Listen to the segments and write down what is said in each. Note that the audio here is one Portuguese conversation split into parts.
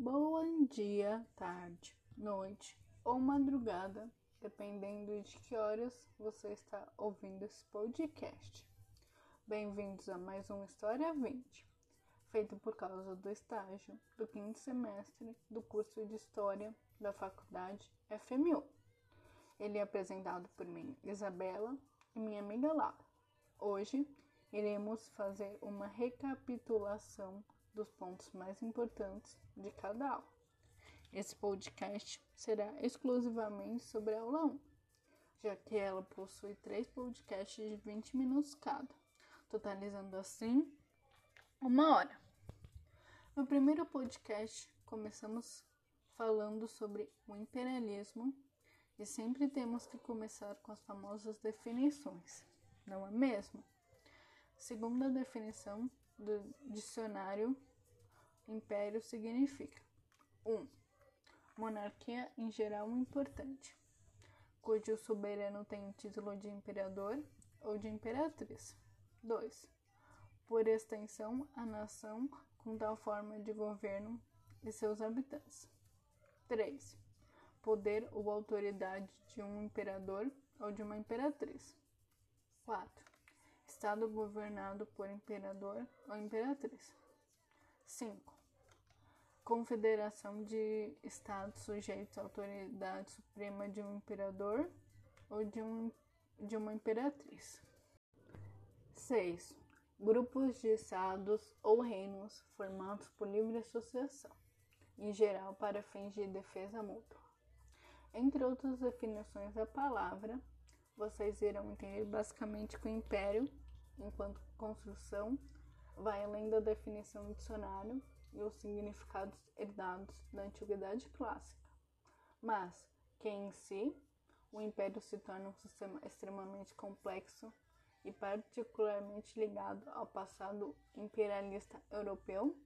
Bom dia, tarde, noite ou madrugada, dependendo de que horas você está ouvindo esse podcast. Bem-vindos a mais um História 20, feito por causa do estágio do quinto semestre do curso de História da Faculdade FMU. Ele é apresentado por mim, Isabela, e minha amiga Laura. Hoje iremos fazer uma recapitulação dos pontos mais importantes de cada aula. Esse podcast será exclusivamente sobre a aula 1, já que ela possui três podcasts de 20 minutos cada, totalizando assim uma hora. No primeiro podcast, começamos falando sobre o imperialismo e sempre temos que começar com as famosas definições, não é mesmo? Segundo a definição do dicionário, império significa 1. Um, monarquia em geral importante, cujo soberano tem o título de imperador ou de imperatriz. 2. Por extensão, a nação com tal forma de governo e seus habitantes. 3. Poder ou autoridade de um imperador ou de uma imperatriz. 4 Estado governado por imperador ou imperatriz. 5. Confederação de estados sujeitos à autoridade suprema de um imperador ou de, um, de uma imperatriz. 6. Grupos de estados ou reinos formados por livre associação, em geral para fins de defesa mútua. Entre outras definições da palavra, vocês irão entender basicamente que o império, enquanto construção, vai além da definição do dicionário e os significados herdados da antiguidade clássica, mas que em si o império se torna um sistema extremamente complexo e particularmente ligado ao passado imperialista europeu,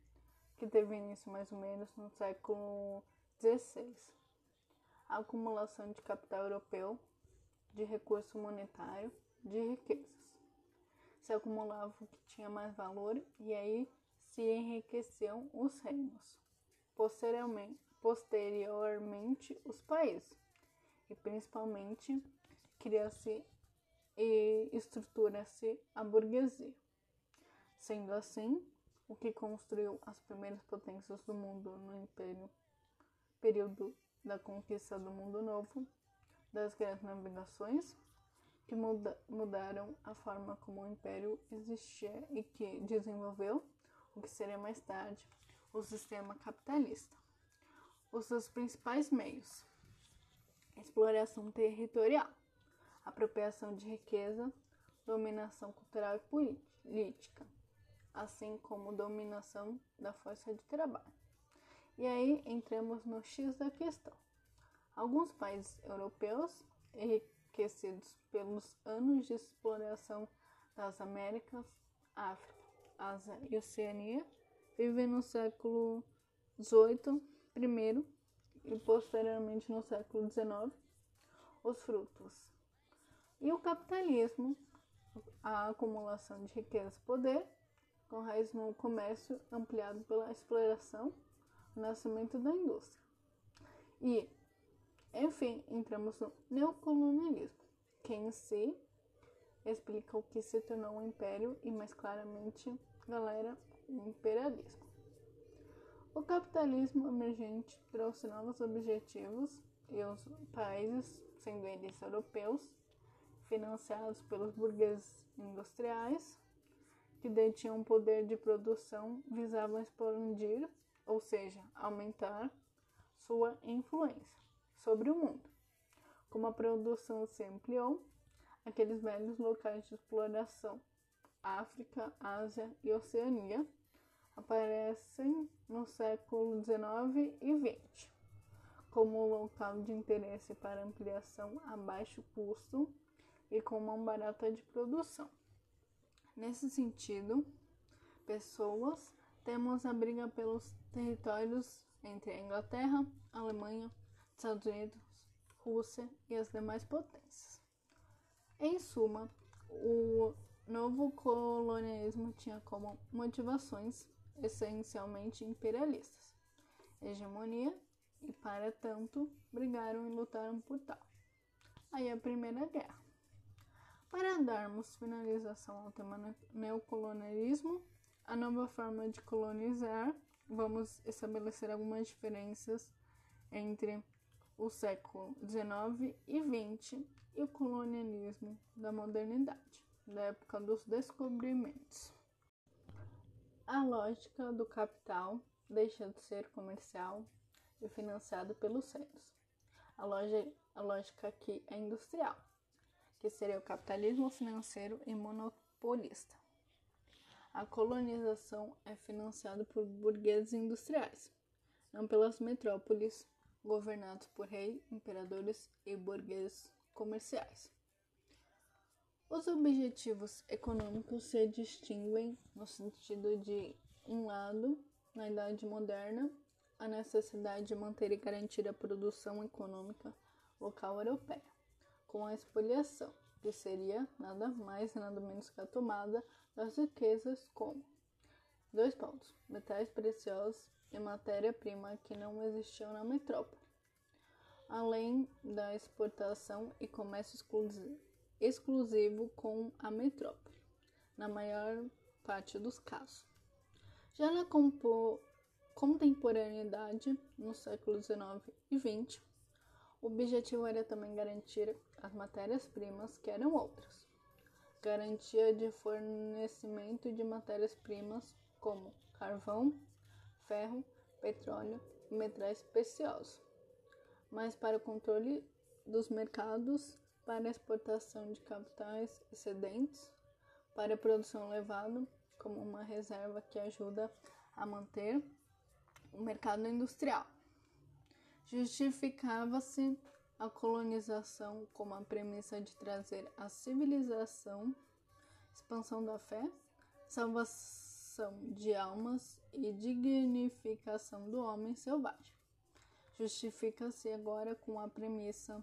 que teve início mais ou menos no século XVI. A acumulação de capital europeu de recurso monetário de riquezas. Se acumulava o que tinha mais valor e aí se enriqueciam os reinos. Posteriormente, os países. E principalmente cria-se e estrutura-se a burguesia. Sendo assim, o que construiu as primeiras potências do mundo no império, período da conquista do mundo novo, das grandes navegações que muda, mudaram a forma como o império existia e que desenvolveu o que seria mais tarde o sistema capitalista. Os seus principais meios: exploração territorial, apropriação de riqueza, dominação cultural e política, assim como dominação da força de trabalho. E aí entramos no X da questão. Alguns países europeus, enriquecidos pelos anos de exploração das Américas, África, Ásia e Oceania, vivem no século XVIII primeiro e posteriormente no século XIX os frutos. E o capitalismo, a acumulação de riqueza e poder, com raiz no comércio ampliado pela exploração, o nascimento da indústria. E enfim, entramos no neocolonialismo, que em si explica o que se tornou um império e, mais claramente, galera, o imperialismo. O capitalismo emergente trouxe novos objetivos e os países, sendo eles europeus, financiados pelos burgueses industriais, que detinham poder de produção, visavam expandir, ou seja, aumentar sua influência sobre o mundo. Como a produção se ampliou, aqueles velhos locais de exploração, África, Ásia e Oceania, aparecem no século XIX e XX como local de interesse para ampliação a baixo custo e com mão barata de produção. Nesse sentido, pessoas temos a briga pelos territórios entre a Inglaterra, Alemanha, Estados Unidos, Rússia e as demais potências. Em suma, o novo colonialismo tinha como motivações essencialmente imperialistas hegemonia e, para tanto, brigaram e lutaram por tal. Aí a Primeira Guerra. Para darmos finalização ao tema neocolonialismo, a nova forma de colonizar, vamos estabelecer algumas diferenças entre o século XIX e XX e o colonialismo da modernidade, da época dos descobrimentos. A lógica do capital deixa de ser comercial e financiado pelos centros. A, a lógica aqui é industrial, que seria o capitalismo financeiro e monopolista. A colonização é financiada por burgueses industriais, não pelas metrópoles governados por reis, imperadores e burgueses comerciais. Os objetivos econômicos se distinguem no sentido de, um lado, na Idade Moderna, a necessidade de manter e garantir a produção econômica local europeia, com a expoliação, que seria nada mais e nada menos que a tomada das riquezas como dois pontos, metais preciosos e matéria-prima que não existiam na metrópole, além da exportação e comércio exclusivo com a metrópole, na maior parte dos casos. Já na contemporaneidade, no século XIX e XX, o objetivo era também garantir as matérias-primas, que eram outras. Garantia de fornecimento de matérias-primas como carvão, ferro, petróleo e metais preciosos. Mas para o controle dos mercados, para exportação de capitais excedentes, para a produção elevada, como uma reserva que ajuda a manter o mercado industrial. Justificava-se a colonização como a premissa de trazer a civilização, expansão da fé, salvação de almas e dignificação do homem selvagem. Justifica-se agora com a premissa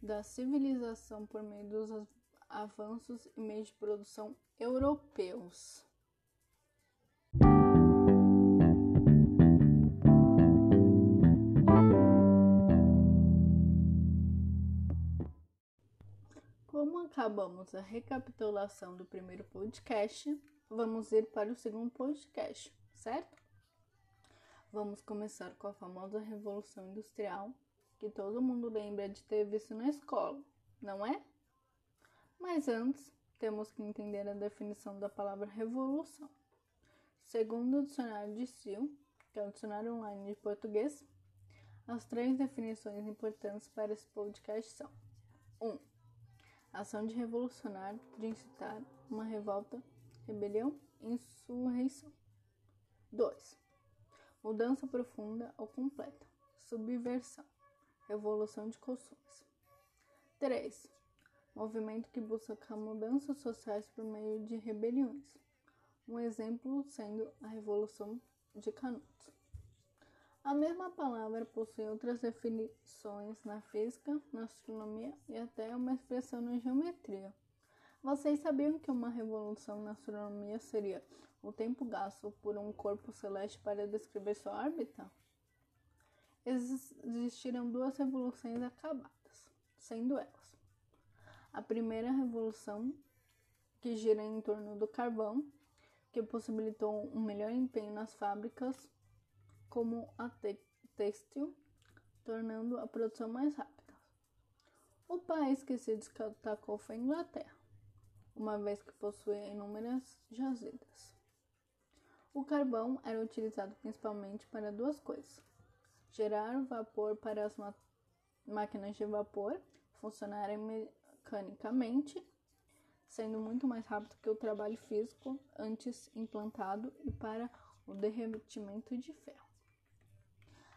da civilização por meio dos avanços e meios de produção europeus. Como acabamos a recapitulação do primeiro podcast, vamos ir para o segundo podcast, certo? Vamos começar com a famosa Revolução Industrial, que todo mundo lembra de ter visto na escola, não é? Mas antes, temos que entender a definição da palavra revolução. Segundo o dicionário de Sil, que é o dicionário online de português, as três definições importantes para esse podcast são: 1. Um, ação de revolucionar, de incitar uma revolta, rebelião, insurreição. 2. Mudança profunda ou completa, subversão, revolução de costumes. 3 movimento que busca mudanças sociais por meio de rebeliões. Um exemplo sendo a Revolução de Canudos. A mesma palavra possui outras definições na física, na astronomia e até uma expressão na geometria. Vocês sabiam que uma revolução na astronomia seria o tempo gasto por um corpo celeste para descrever sua órbita? Existiram duas revoluções acabadas, sendo elas a primeira revolução, que gira em torno do carvão, que possibilitou um melhor empenho nas fábricas, como a têxtil, tornando a produção mais rápida. O país que se destacou foi a Inglaterra, uma vez que possuía inúmeras jazidas. O carvão era utilizado principalmente para duas coisas: gerar vapor para as máquinas de vapor funcionarem mecanicamente, sendo muito mais rápido que o trabalho físico antes implantado e para o derretimento de ferro.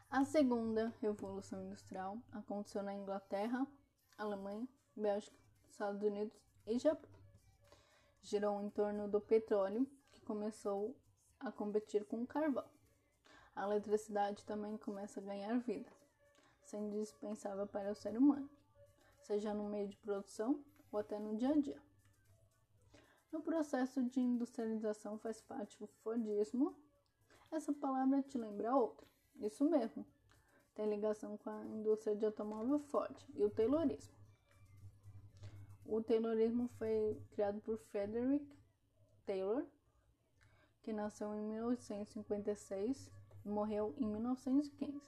A segunda revolução industrial aconteceu na Inglaterra, Alemanha, Bélgica, Estados Unidos e Japão. Girou em torno do petróleo, que começou a competir com o carvão. A eletricidade também começa a ganhar vida, sendo dispensável para o ser humano seja no meio de produção ou até no dia a dia. No processo de industrialização faz parte o Fordismo. Essa palavra te lembra outra, Isso mesmo. Tem ligação com a indústria de automóvel Ford e o Taylorismo. O Taylorismo foi criado por Frederick Taylor, que nasceu em 1856 e morreu em 1915.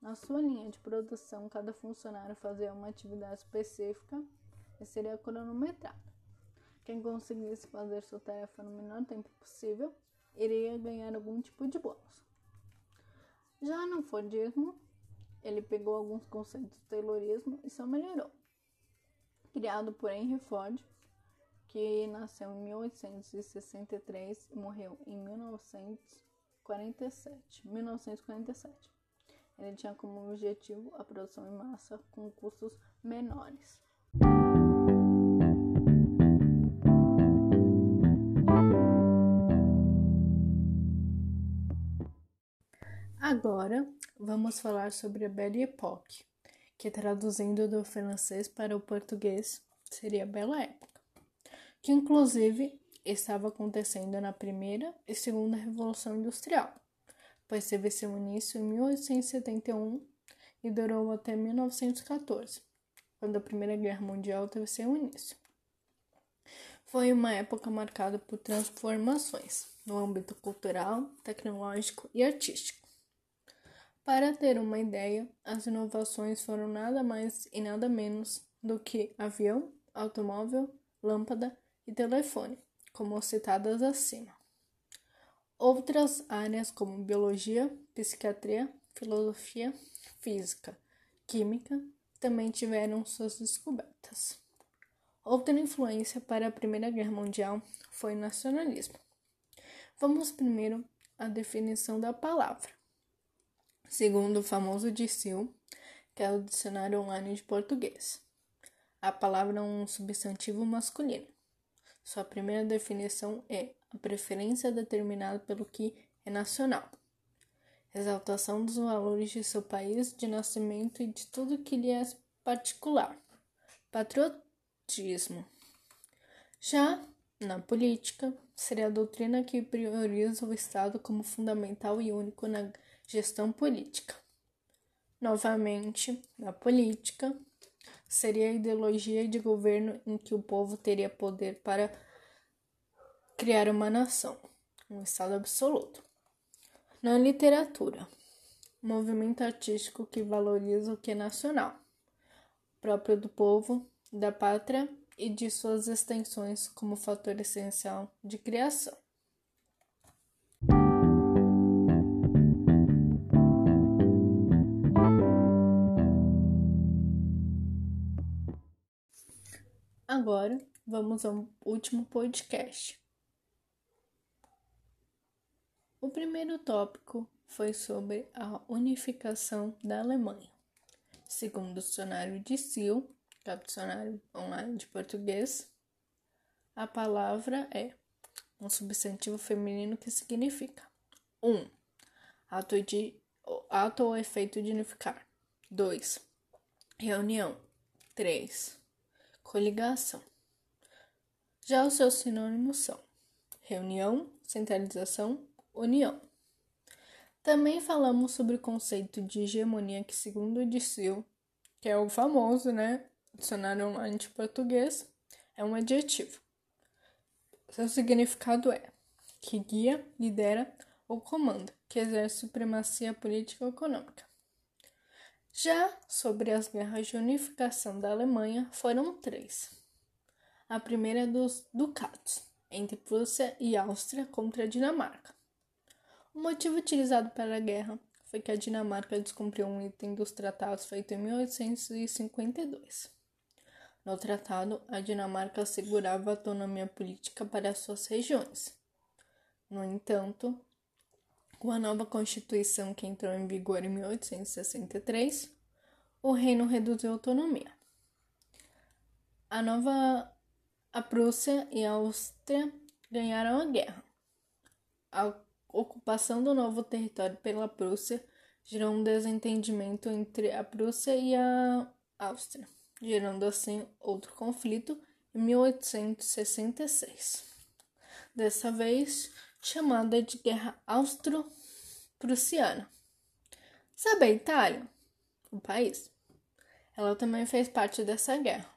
Na sua linha de produção, cada funcionário fazia uma atividade específica e seria cronometrado. Quem conseguisse fazer sua tarefa no menor tempo possível iria ganhar algum tipo de bônus. Já no Fordismo, ele pegou alguns conceitos do Taylorismo e só melhorou. Criado por Henry Ford, que nasceu em 1863 e morreu em 1947. 1947. Ele tinha como objetivo a produção em massa com custos menores. Agora vamos falar sobre a Belle Époque, que traduzindo do francês para o português seria Bela Época, que inclusive estava acontecendo na primeira e segunda Revolução Industrial pois teve seu início em 1871 e durou até 1914, quando a Primeira Guerra Mundial teve seu início. Foi uma época marcada por transformações no âmbito cultural, tecnológico e artístico. Para ter uma ideia, as inovações foram nada mais e nada menos do que avião, automóvel, lâmpada e telefone, como citadas acima. Outras áreas como biologia, psiquiatria, filosofia, física, química também tiveram suas descobertas. Outra influência para a Primeira Guerra Mundial foi o nacionalismo. Vamos primeiro à definição da palavra. Segundo o famoso Dicil, que é o dicionário online de português, a palavra é um substantivo masculino. Sua primeira definição é a preferência determinada pelo que é nacional, exaltação dos valores de seu país de nascimento e de tudo que lhe é particular, patriotismo. Já na política, seria a doutrina que prioriza o Estado como fundamental e único na gestão política. Novamente, na política, seria a ideologia de governo em que o povo teria poder para criar uma nação, um estado absoluto. Na literatura, movimento artístico que valoriza o que é nacional, próprio do povo, da pátria e de suas extensões como fator essencial de criação. Agora vamos ao último podcast. O primeiro tópico foi sobre a unificação da Alemanha. Segundo o dicionário de Sil, que é o dicionário online de português, a palavra é um substantivo feminino que significa 1. Um, ato, de, ato ou efeito de unificar. 2. Reunião. 3 coligação. Já os seus sinônimos são reunião, centralização, união. Também falamos sobre o conceito de hegemonia, que, segundo o Dicil, que é o famoso, né, dicionário online de português, é um adjetivo. Seu significado é que guia, lidera ou comanda, que exerce supremacia política ou econômica. Já sobre as guerras de unificação da Alemanha, foram três. A primeira é dos ducados, entre Prússia e Áustria contra a Dinamarca. O motivo utilizado para a guerra foi que a Dinamarca descumpriu um item dos tratados feito em 1852. No tratado, a Dinamarca assegurava autonomia política para suas regiões. No entanto, com a nova Constituição que entrou em vigor em 1863, o reino reduziu a autonomia. A nova a Prússia e a Áustria ganharam a guerra. A ocupação do novo território pela Prússia gerou um desentendimento entre a Prússia e a Áustria, gerando assim outro conflito em 1866. Dessa vez chamada de Guerra Austro-Prussiana. Sabe a Itália? O país. Ela também fez parte dessa guerra,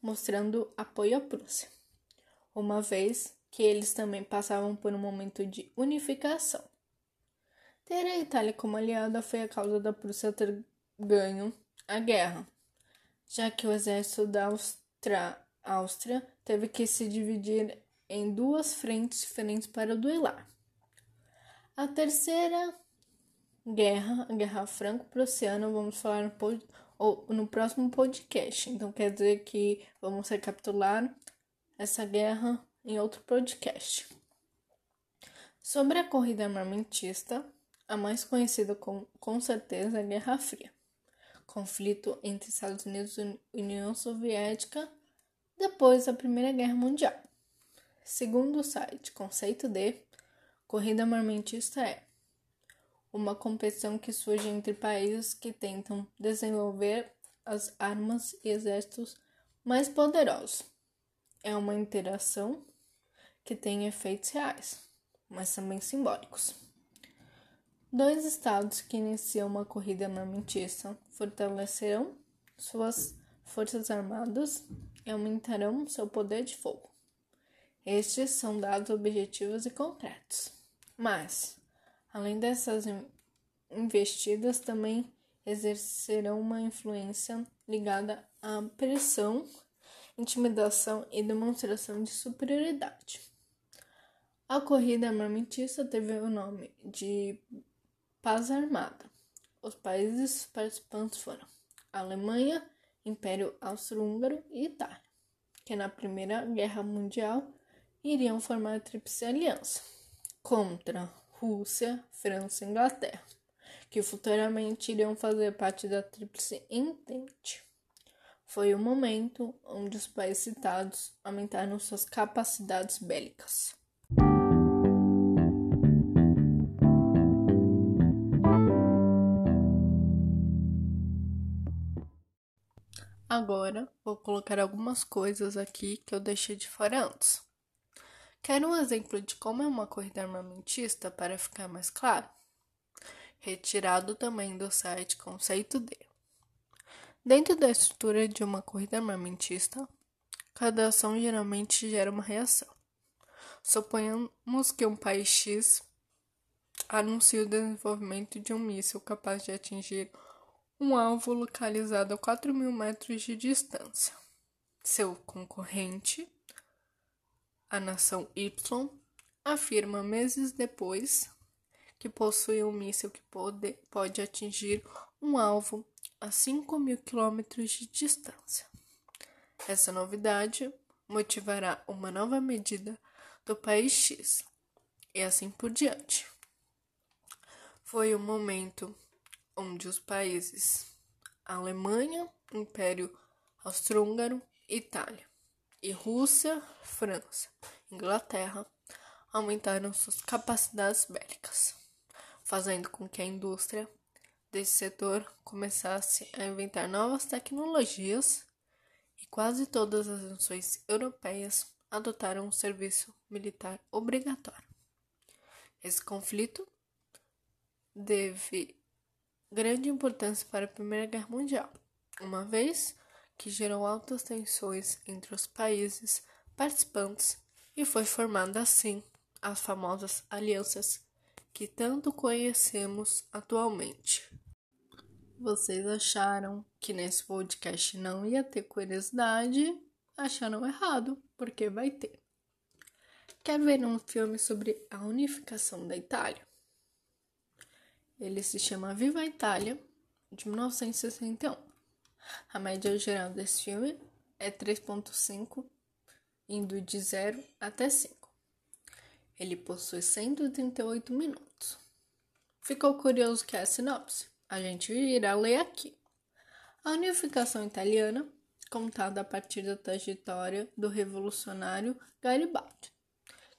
mostrando apoio à Prússia, uma vez que eles também passavam por um momento de unificação. Ter a Itália como aliada foi a causa da Prússia ter ganho a guerra, já que o exército da Áustria, Áustria teve que se dividir em duas frentes diferentes para duelar. A terceira guerra, a Guerra Franco-Prussiana, vamos falar no, no próximo podcast. Então quer dizer que vamos recapitular essa guerra em outro podcast. Sobre a corrida armamentista, a mais conhecida com, com certeza é a Guerra Fria, conflito entre Estados Unidos e União Soviética depois da Primeira Guerra Mundial. Segundo o site Conceito D, corrida armamentista é uma competição que surge entre países que tentam desenvolver as armas e exércitos mais poderosos. É uma interação que tem efeitos reais, mas também simbólicos. Dois estados que iniciam uma corrida armamentista fortalecerão suas forças armadas e aumentarão seu poder de fogo. Estes são dados objetivos e concretos. Mas, além dessas investidas, também exercerão uma influência ligada à pressão, intimidação e demonstração de superioridade. A corrida armamentista teve o nome de Paz Armada. Os países participantes foram Alemanha, Império Austro-Húngaro e Itália, que na Primeira Guerra Mundial iriam formar a Tríplice Aliança contra Rússia, França e Inglaterra, que futuramente iriam fazer parte da Tríplice Entente. Foi o momento onde os países citados aumentaram suas capacidades bélicas. Agora vou colocar algumas coisas aqui que eu deixei de fora antes. Quer um exemplo de como é uma corrida armamentista para ficar mais claro? Retirado também do site Conceito D. Dentro da estrutura de uma corrida armamentista, cada ação geralmente gera uma reação. Suponhamos que um país X anuncie o desenvolvimento de um míssil capaz de atingir um alvo localizado a 4 mil metros de distância. Seu concorrente, a nação Y, afirma meses depois que possui um míssil que pode, pode atingir um alvo a 5 mil quilômetros de distância. Essa novidade motivará uma nova medida do país X e assim por diante. Foi o momento onde os países Alemanha, Império Austro-Húngaro, Itália e Rússia, França, Inglaterra aumentaram suas capacidades bélicas, fazendo com que a indústria desse setor começasse a inventar novas tecnologias e quase todas as nações europeias adotaram um serviço militar obrigatório. Esse conflito deve grande importância para a Primeira Guerra Mundial, uma vez que gerou altas tensões entre os países participantes e foi formada assim as famosas alianças que tanto conhecemos atualmente. Vocês acharam que nesse podcast não ia ter curiosidade? Acharam errado, porque vai ter. Quer ver um filme sobre a unificação da Itália? Ele se chama Viva a Itália, de 1961. A média geral desse filme é 3.5, indo de 0 até 5. Ele possui 138 minutos. Ficou curioso que é a sinopse? A gente irá ler aqui. A unificação italiana, contada a partir da trajetória do revolucionário Garibaldi,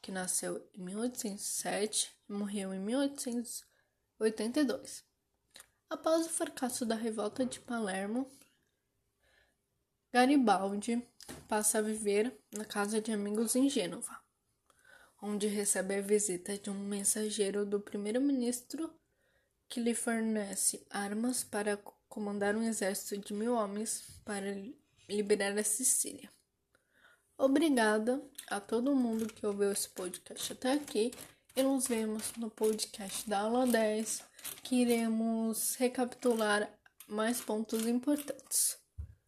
que nasceu em 1807 e morreu em 1800 82. Após o fracasso da revolta de Palermo, Garibaldi passa a viver na casa de amigos em Gênova, onde recebe a visita de um mensageiro do primeiro-ministro que lhe fornece armas para comandar um exército de mil homens para liberar a Sicília. Obrigada a todo mundo que ouviu esse podcast até aqui e nos vemos no podcast da aula 10, que iremos recapitular mais pontos importantes.